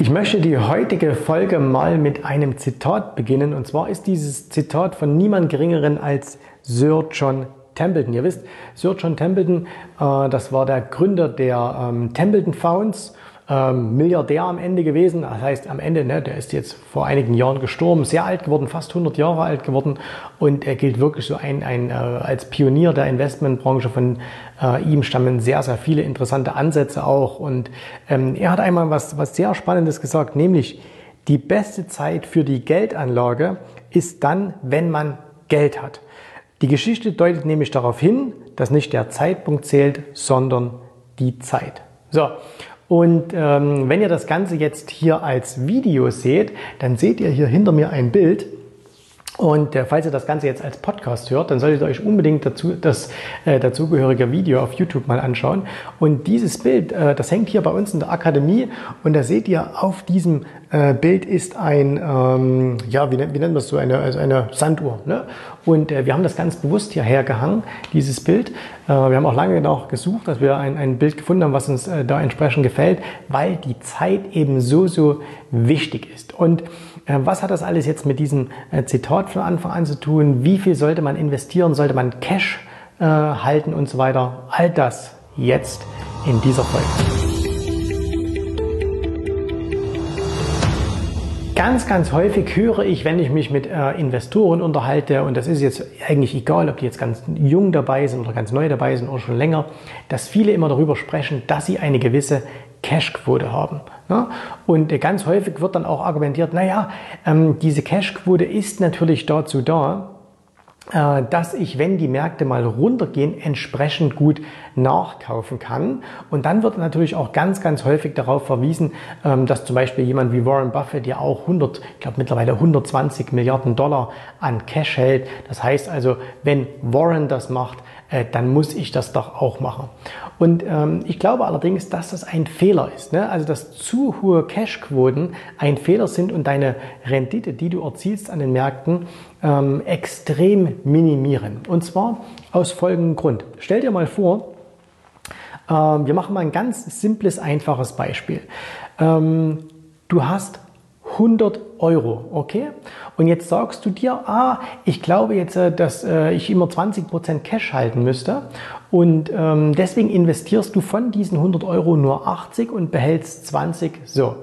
Ich möchte die heutige Folge mal mit einem Zitat beginnen. Und zwar ist dieses Zitat von niemand Geringeren als Sir John Templeton. Ihr wisst, Sir John Templeton, äh, das war der Gründer der ähm, Templeton Founds ähm, Milliardär am Ende gewesen. Das heißt, am Ende, ne, der ist jetzt vor einigen Jahren gestorben, sehr alt geworden, fast 100 Jahre alt geworden. Und er gilt wirklich so ein, ein, äh, als Pionier der Investmentbranche. Von äh, ihm stammen sehr, sehr viele interessante Ansätze auch. Und ähm, er hat einmal was, was sehr Spannendes gesagt, nämlich die beste Zeit für die Geldanlage ist dann, wenn man Geld hat. Die Geschichte deutet nämlich darauf hin, dass nicht der Zeitpunkt zählt, sondern die Zeit. So, und ähm, wenn ihr das Ganze jetzt hier als Video seht, dann seht ihr hier hinter mir ein Bild. Und äh, falls ihr das Ganze jetzt als Podcast hört, dann solltet ihr euch unbedingt dazu, das äh, dazugehörige Video auf YouTube mal anschauen. Und dieses Bild, äh, das hängt hier bei uns in der Akademie. Und da seht ihr, auf diesem äh, Bild ist ein, ähm, ja, wie, wie nennt man das so, eine, also eine Sanduhr. Ne? Und äh, wir haben das ganz bewusst hierher gehangen, dieses Bild. Äh, wir haben auch lange noch gesucht, dass wir ein, ein Bild gefunden haben, was uns äh, da entsprechend gefällt, weil die Zeit eben so, so wichtig ist. Und was hat das alles jetzt mit diesem äh, Zitat von Anfang an zu tun? Wie viel sollte man investieren? Sollte man Cash äh, halten und so weiter? All das jetzt in dieser Folge. Ganz, ganz häufig höre ich, wenn ich mich mit äh, Investoren unterhalte, und das ist jetzt eigentlich egal, ob die jetzt ganz jung dabei sind oder ganz neu dabei sind oder schon länger, dass viele immer darüber sprechen, dass sie eine gewisse Cashquote haben. Ne? Und ganz häufig wird dann auch argumentiert, naja, ähm, diese Cashquote ist natürlich dazu da, äh, dass ich, wenn die Märkte mal runtergehen, entsprechend gut nachkaufen kann. Und dann wird natürlich auch ganz, ganz häufig darauf verwiesen, ähm, dass zum Beispiel jemand wie Warren Buffett ja auch 100, ich glaube mittlerweile 120 Milliarden Dollar an Cash hält. Das heißt also, wenn Warren das macht, äh, dann muss ich das doch auch machen. Und ähm, ich glaube allerdings, dass das ein Fehler ist. Ne? Also dass zu hohe Cashquoten ein Fehler sind und deine Rendite, die du erzielst an den Märkten, ähm, extrem minimieren. Und zwar aus folgendem Grund. Stell dir mal vor, ähm, wir machen mal ein ganz simples, einfaches Beispiel. Ähm, du hast 100 Euro, okay? Und jetzt sagst du dir, ah, ich glaube jetzt, äh, dass äh, ich immer 20% Cash halten müsste und ähm, deswegen investierst du von diesen 100 Euro nur 80 und behältst 20 so.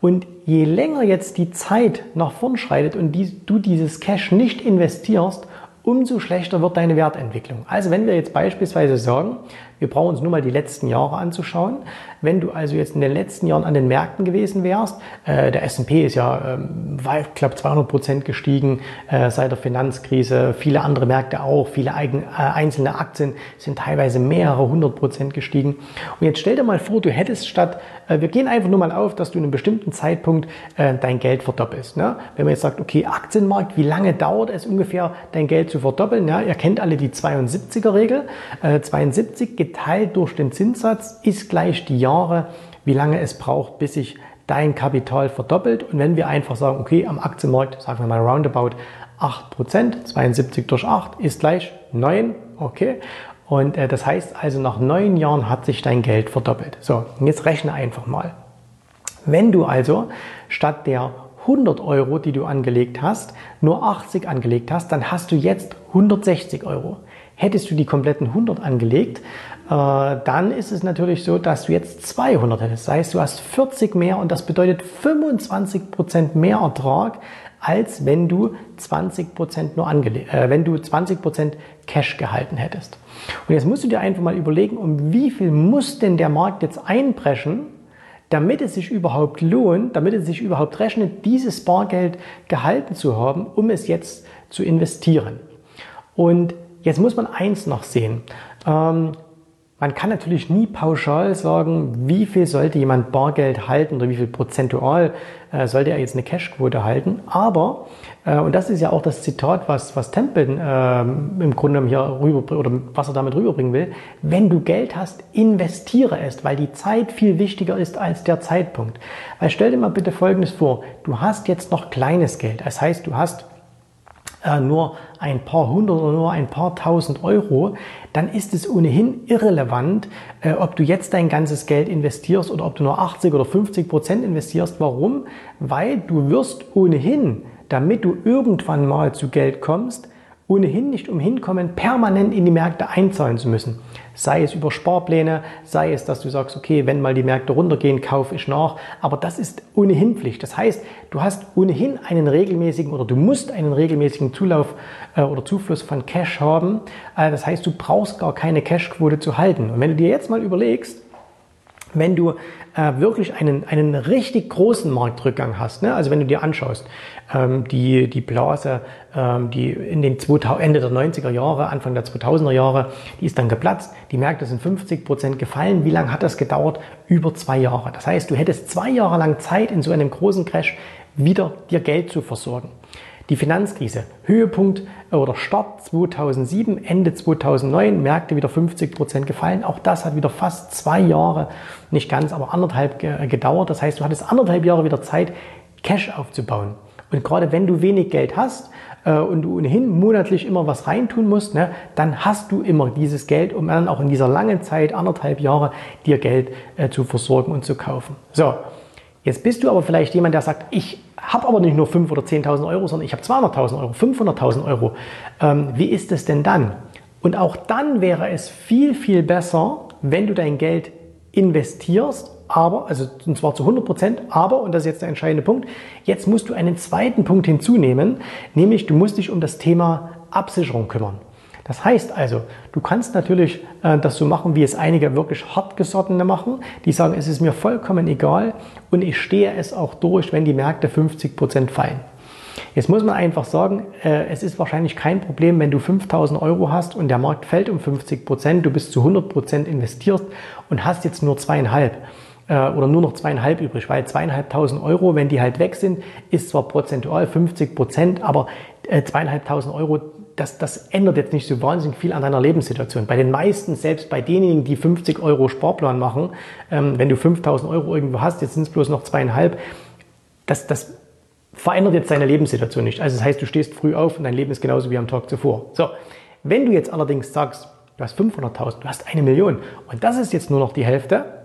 Und je länger jetzt die Zeit nach vorn schreitet und du dieses Cash nicht investierst, umso schlechter wird deine Wertentwicklung. Also wenn wir jetzt beispielsweise sagen, wir brauchen uns nur mal die letzten Jahre anzuschauen. Wenn du also jetzt in den letzten Jahren an den Märkten gewesen wärst, äh, der S&P ist ja, ähm, ich glaube, 200 Prozent gestiegen äh, seit der Finanzkrise, viele andere Märkte auch, viele eigen, äh, einzelne Aktien sind teilweise mehrere hundert Prozent gestiegen. Und jetzt stell dir mal vor, du hättest statt, äh, wir gehen einfach nur mal auf, dass du in einem bestimmten Zeitpunkt äh, dein Geld verdoppelst. Ne? Wenn man jetzt sagt, okay, Aktienmarkt, wie lange dauert es ungefähr, dein Geld zu verdoppeln? Ja, ihr kennt alle die 72er Regel. 72 geht geteilt durch den Zinssatz ist gleich die Jahre, wie lange es braucht, bis sich dein Kapital verdoppelt. Und wenn wir einfach sagen, okay, am Aktienmarkt, sagen wir mal roundabout 8%, 72 durch 8 ist gleich 9, okay. Und äh, das heißt also, nach neun Jahren hat sich dein Geld verdoppelt. So, jetzt rechne einfach mal. Wenn du also statt der 100 Euro, die du angelegt hast, nur 80 angelegt hast, dann hast du jetzt 160 Euro. Hättest du die kompletten 100 angelegt, äh, dann ist es natürlich so, dass du jetzt 200 hättest. Das heißt, du hast 40 mehr und das bedeutet 25% mehr Ertrag, als wenn du 20% nur angelegt, äh, wenn du 20% Cash gehalten hättest. Und jetzt musst du dir einfach mal überlegen, um wie viel muss denn der Markt jetzt einbrechen, damit es sich überhaupt lohnt, damit es sich überhaupt rechnet, dieses Bargeld gehalten zu haben, um es jetzt zu investieren. Und Jetzt muss man eins noch sehen. Ähm, man kann natürlich nie pauschal sagen, wie viel sollte jemand Bargeld halten oder wie viel prozentual äh, sollte er jetzt eine Cashquote halten. Aber, äh, und das ist ja auch das Zitat, was, was Templeton äh, im Grunde hier rüber, oder was er damit rüberbringen will, wenn du Geld hast, investiere es, weil die Zeit viel wichtiger ist als der Zeitpunkt. Weil stell dir mal bitte Folgendes vor, du hast jetzt noch kleines Geld. Das heißt, du hast äh, nur ein paar hundert oder nur ein paar tausend Euro, dann ist es ohnehin irrelevant, äh, ob du jetzt dein ganzes Geld investierst oder ob du nur 80 oder 50 Prozent investierst. Warum? Weil du wirst ohnehin, damit du irgendwann mal zu Geld kommst, ohnehin nicht umhin kommen, permanent in die Märkte einzahlen zu müssen. Sei es über Sparpläne, sei es, dass du sagst, okay, wenn mal die Märkte runtergehen, kaufe ich nach. Aber das ist ohnehin Pflicht. Das heißt, du hast ohnehin einen regelmäßigen oder du musst einen regelmäßigen Zulauf äh, oder Zufluss von Cash haben. Äh, das heißt, du brauchst gar keine Cashquote zu halten. Und wenn du dir jetzt mal überlegst, wenn du äh, wirklich einen, einen richtig großen Marktrückgang hast, ne? also wenn du dir anschaust, ähm, die, die Blase, ähm, die in den 2000, Ende der 90er Jahre, Anfang der 2000er Jahre, die ist dann geplatzt, die Märkte sind 50 Prozent gefallen. Wie lange hat das gedauert? Über zwei Jahre. Das heißt, du hättest zwei Jahre lang Zeit, in so einem großen Crash wieder dir Geld zu versorgen. Die Finanzkrise, Höhepunkt äh, oder Start 2007, Ende 2009, Märkte wieder 50 Prozent gefallen. Auch das hat wieder fast zwei Jahre, nicht ganz, aber anderthalb äh, gedauert. Das heißt, du hattest anderthalb Jahre wieder Zeit, Cash aufzubauen. Und gerade wenn du wenig Geld hast äh, und du ohnehin monatlich immer was reintun musst, ne, dann hast du immer dieses Geld, um dann auch in dieser langen Zeit, anderthalb Jahre, dir Geld äh, zu versorgen und zu kaufen. So, jetzt bist du aber vielleicht jemand, der sagt, ich habe aber nicht nur 5.000 oder 10.000 Euro, sondern ich habe 200.000 Euro, 500.000 Euro. Ähm, wie ist es denn dann? Und auch dann wäre es viel, viel besser, wenn du dein Geld investierst, aber, also und zwar zu 100 Prozent, aber, und das ist jetzt der entscheidende Punkt, jetzt musst du einen zweiten Punkt hinzunehmen, nämlich du musst dich um das Thema Absicherung kümmern. Das heißt also, du kannst natürlich äh, das so machen, wie es einige wirklich hartgesottene machen, die sagen, es ist mir vollkommen egal und ich stehe es auch durch, wenn die Märkte 50 Prozent fallen. Jetzt muss man einfach sagen, äh, es ist wahrscheinlich kein Problem, wenn du 5000 Euro hast und der Markt fällt um 50 Prozent, du bist zu 100 Prozent investiert und hast jetzt nur zweieinhalb äh, oder nur noch zweieinhalb übrig, weil zweieinhalbtausend Euro, wenn die halt weg sind, ist zwar prozentual 50 Prozent, aber äh, zweieinhalbtausend Euro, das, das ändert jetzt nicht so wahnsinnig viel an deiner Lebenssituation. Bei den meisten, selbst bei denjenigen, die 50 Euro Sparplan machen, ähm, wenn du 5000 Euro irgendwo hast, jetzt sind es bloß noch zweieinhalb, das, das verändert jetzt deine Lebenssituation nicht. Also das heißt, du stehst früh auf und dein Leben ist genauso wie am Tag zuvor. So, wenn du jetzt allerdings sagst, du hast 500.000, du hast eine Million und das ist jetzt nur noch die Hälfte,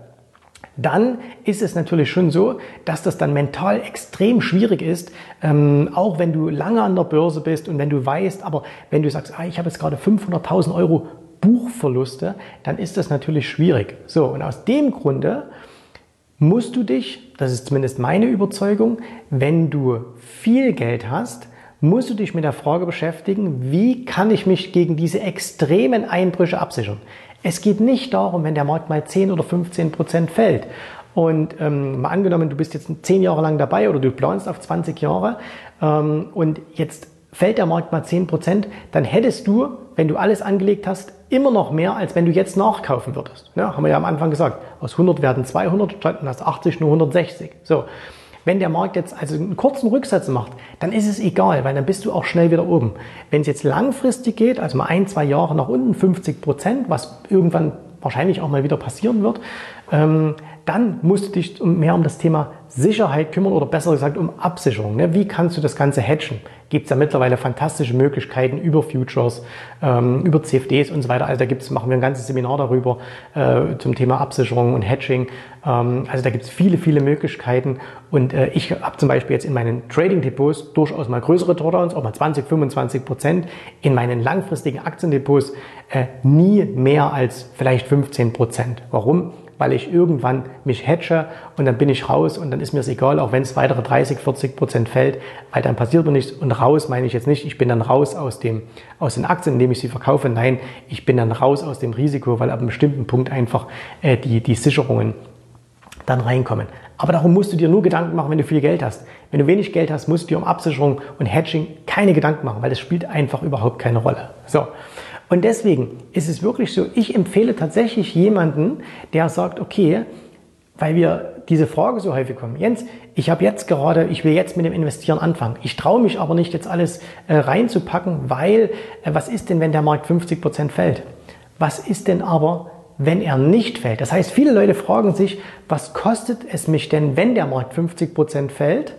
dann ist es natürlich schon so, dass das dann mental extrem schwierig ist, ähm, auch wenn du lange an der Börse bist und wenn du weißt, aber wenn du sagst, ah, ich habe jetzt gerade 500.000 Euro Buchverluste, dann ist das natürlich schwierig. So, und aus dem Grunde musst du dich, das ist zumindest meine Überzeugung, wenn du viel Geld hast, musst du dich mit der Frage beschäftigen, wie kann ich mich gegen diese extremen Einbrüche absichern. Es geht nicht darum, wenn der Markt mal 10 oder 15 Prozent fällt. Und ähm, mal angenommen, du bist jetzt 10 Jahre lang dabei oder du planst auf 20 Jahre ähm, und jetzt fällt der Markt mal 10 Prozent, dann hättest du, wenn du alles angelegt hast, immer noch mehr, als wenn du jetzt nachkaufen würdest. Ja, haben wir ja am Anfang gesagt. Aus 100 werden 200, statt aus 80 nur 160. So. Wenn der Markt jetzt also einen kurzen Rücksatz macht, dann ist es egal, weil dann bist du auch schnell wieder oben. Wenn es jetzt langfristig geht, also mal ein, zwei Jahre nach unten, 50 Prozent, was irgendwann wahrscheinlich auch mal wieder passieren wird, ähm, dann musst du dich mehr um das Thema Sicherheit kümmern oder besser gesagt um Absicherung. Ne? Wie kannst du das Ganze hatchen? Gibt es ja mittlerweile fantastische Möglichkeiten über Futures, ähm, über CFDs und so weiter. Also da gibt's, machen wir ein ganzes Seminar darüber äh, zum Thema Absicherung und Hatching. Ähm, also da gibt es viele, viele Möglichkeiten. Und äh, ich habe zum Beispiel jetzt in meinen Trading-Depots durchaus mal größere Drawdowns, auch mal 20, 25 Prozent. In meinen langfristigen Aktiendepots äh, nie mehr als vielleicht 15 Prozent. Warum? Weil ich irgendwann mich hedge und dann bin ich raus und dann ist mir es egal, auch wenn es weitere 30, 40 Prozent fällt, weil dann passiert mir nichts. Und raus meine ich jetzt nicht, ich bin dann raus aus, dem, aus den Aktien, indem ich sie verkaufe. Nein, ich bin dann raus aus dem Risiko, weil ab einem bestimmten Punkt einfach äh, die, die Sicherungen dann reinkommen. Aber darum musst du dir nur Gedanken machen, wenn du viel Geld hast. Wenn du wenig Geld hast, musst du dir um Absicherung und Hedging keine Gedanken machen, weil das spielt einfach überhaupt keine Rolle. So. Und deswegen ist es wirklich so, ich empfehle tatsächlich jemanden, der sagt, okay, weil wir diese Frage so häufig kommen. Jens, ich habe jetzt gerade, ich will jetzt mit dem Investieren anfangen. Ich traue mich aber nicht, jetzt alles äh, reinzupacken, weil äh, was ist denn, wenn der Markt 50 Prozent fällt? Was ist denn aber, wenn er nicht fällt? Das heißt, viele Leute fragen sich, was kostet es mich denn, wenn der Markt 50 Prozent fällt?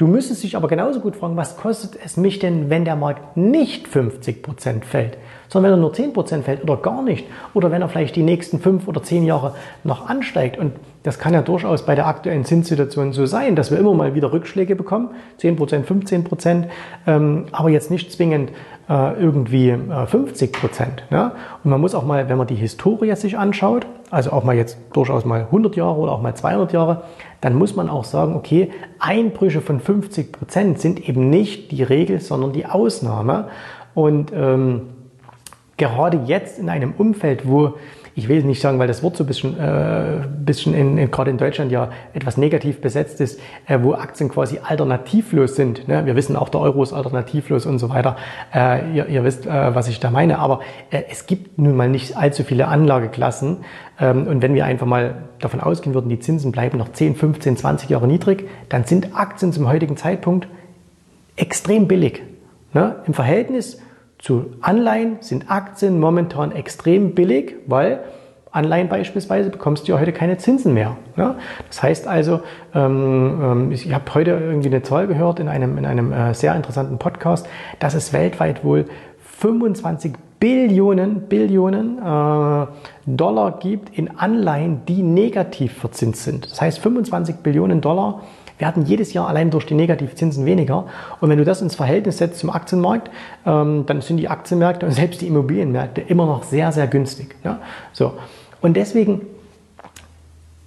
Du müsstest dich aber genauso gut fragen, was kostet es mich denn, wenn der Markt nicht 50 Prozent fällt, sondern wenn er nur 10% fällt oder gar nicht oder wenn er vielleicht die nächsten fünf oder zehn Jahre noch ansteigt. Und das kann ja durchaus bei der aktuellen Zinssituation so sein, dass wir immer mal wieder Rückschläge bekommen, 10%, 15%, ähm, aber jetzt nicht zwingend äh, irgendwie äh, 50 Prozent. Ja? Und man muss auch mal, wenn man die Historie sich anschaut, also auch mal jetzt durchaus mal 100 Jahre oder auch mal 200 Jahre, dann muss man auch sagen, okay, Einbrüche von 50 Prozent sind eben nicht die Regel, sondern die Ausnahme. Und ähm, gerade jetzt in einem Umfeld, wo ich will nicht sagen, weil das Wort so ein bisschen, äh, bisschen in, in, gerade in Deutschland ja etwas negativ besetzt ist, äh, wo Aktien quasi alternativlos sind. Ne? Wir wissen auch, der Euro ist alternativlos und so weiter. Äh, ihr, ihr, wisst, äh, was ich da meine. Aber äh, es gibt nun mal nicht allzu viele Anlageklassen. Ähm, und wenn wir einfach mal davon ausgehen würden, die Zinsen bleiben noch 10, 15, 20 Jahre niedrig, dann sind Aktien zum heutigen Zeitpunkt extrem billig. Ne? Im Verhältnis zu Anleihen sind Aktien momentan extrem billig, weil Anleihen beispielsweise bekommst du ja heute keine Zinsen mehr. Ne? Das heißt also, ähm, ähm, ich habe heute irgendwie eine Zahl gehört in einem, in einem äh, sehr interessanten Podcast, dass es weltweit wohl 25 Billionen, Billionen äh, Dollar gibt in Anleihen, die negativ verzinst sind. Das heißt, 25 Billionen Dollar werden jedes Jahr allein durch die Negativzinsen weniger. Und wenn du das ins Verhältnis setzt zum Aktienmarkt, ähm, dann sind die Aktienmärkte und selbst die Immobilienmärkte immer noch sehr, sehr günstig. Ja? So. Und deswegen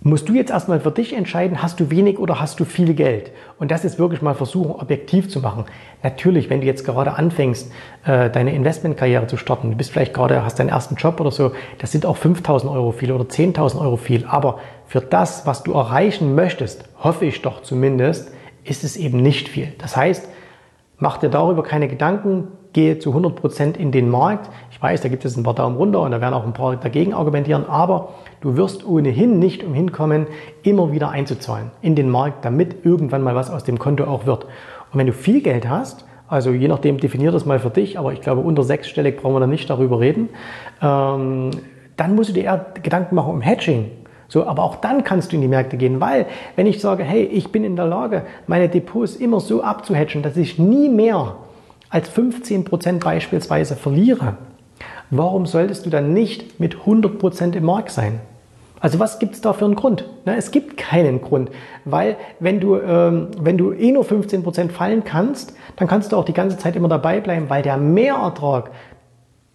musst du jetzt erstmal für dich entscheiden, hast du wenig oder hast du viel Geld? Und das ist wirklich mal versuchen, objektiv zu machen. Natürlich, wenn du jetzt gerade anfängst, äh, deine Investmentkarriere zu starten, du bist vielleicht gerade, hast deinen ersten Job oder so, das sind auch 5000 Euro viel oder 10.000 Euro viel. Aber für das, was du erreichen möchtest, hoffe ich doch zumindest, ist es eben nicht viel. Das heißt, mach dir darüber keine Gedanken, gehe zu 100% in den Markt. Ich weiß, da gibt es ein paar Daumen runter und da werden auch ein paar dagegen argumentieren, aber du wirst ohnehin nicht umhin kommen, immer wieder einzuzahlen in den Markt, damit irgendwann mal was aus dem Konto auch wird. Und wenn du viel Geld hast, also je nachdem definier das mal für dich, aber ich glaube unter sechsstellig brauchen wir da nicht darüber reden, ähm, dann musst du dir eher Gedanken machen um Hedging. So, aber auch dann kannst du in die Märkte gehen, weil wenn ich sage, hey, ich bin in der Lage, meine Depots immer so abzuhatchen, dass ich nie mehr als 15% beispielsweise verliere, warum solltest du dann nicht mit 100% im Markt sein? Also was gibt es da für einen Grund? Na, es gibt keinen Grund, weil wenn du, ähm, wenn du eh nur 15% fallen kannst, dann kannst du auch die ganze Zeit immer dabei bleiben, weil der Mehrertrag,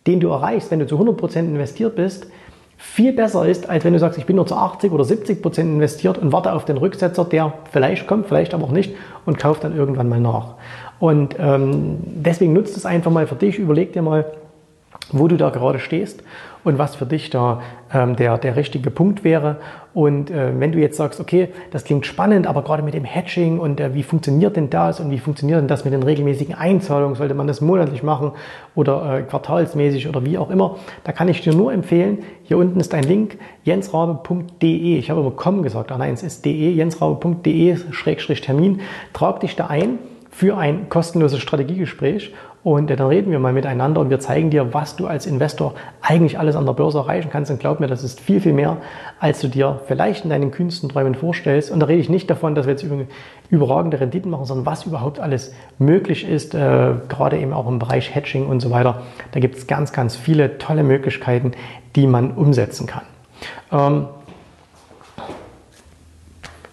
den du erreichst, wenn du zu 100% investiert bist, viel besser ist, als wenn du sagst, ich bin nur zu 80 oder 70 Prozent investiert und warte auf den Rücksetzer, der vielleicht kommt, vielleicht aber auch nicht und kauft dann irgendwann mal nach. Und ähm, deswegen nutzt es einfach mal für dich, überleg dir mal, wo du da gerade stehst und was für dich da ähm, der, der richtige Punkt wäre. Und äh, wenn du jetzt sagst, okay, das klingt spannend, aber gerade mit dem Hedging und äh, wie funktioniert denn das und wie funktioniert denn das mit den regelmäßigen Einzahlungen, sollte man das monatlich machen oder äh, quartalsmäßig oder wie auch immer, da kann ich dir nur empfehlen, hier unten ist ein Link, jensrabe.de, ich habe immer com gesagt, ach nein, es ist de, jensrabe.de-termin, trag dich da ein für ein kostenloses Strategiegespräch und dann reden wir mal miteinander und wir zeigen dir, was du als Investor eigentlich alles an der Börse erreichen kannst. Und glaub mir, das ist viel, viel mehr, als du dir vielleicht in deinen kühnsten Träumen vorstellst. Und da rede ich nicht davon, dass wir jetzt überragende Renditen machen, sondern was überhaupt alles möglich ist, äh, gerade eben auch im Bereich Hedging und so weiter. Da gibt es ganz, ganz viele tolle Möglichkeiten, die man umsetzen kann. Ähm,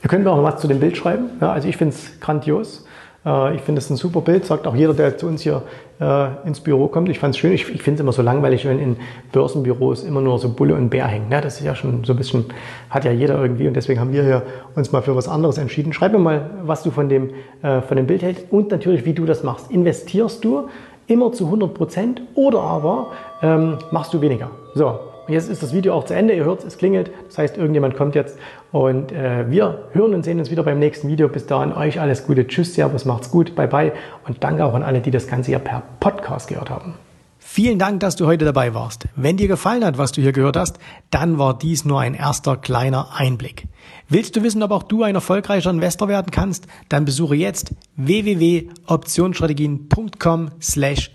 Ihr könnt auch was zu dem Bild schreiben. Ja, also ich finde es grandios. Äh, ich finde es ein super Bild, sagt auch jeder, der zu uns hier äh, ins Büro kommt. Ich fand es schön. Ich, ich finde es immer so langweilig, wenn in Börsenbüros immer nur so Bulle und Bär hängen. Ja, das ist ja schon so ein bisschen, hat ja jeder irgendwie und deswegen haben wir hier uns mal für was anderes entschieden. Schreib mir mal, was du von dem, äh, von dem Bild hältst und natürlich, wie du das machst. Investierst du immer zu 100 Prozent oder aber ähm, machst du weniger? So, Jetzt ist das Video auch zu Ende. Ihr hört, es klingelt. Das heißt, irgendjemand kommt jetzt. Und äh, wir hören und sehen uns wieder beim nächsten Video. Bis dahin euch alles Gute. Tschüss, Servus, macht's gut. Bye, bye. Und danke auch an alle, die das Ganze hier per Podcast gehört haben. Vielen Dank, dass du heute dabei warst. Wenn dir gefallen hat, was du hier gehört hast, dann war dies nur ein erster kleiner Einblick. Willst du wissen, ob auch du ein erfolgreicher Investor werden kannst? Dann besuche jetzt www.optionsstrategien.com slash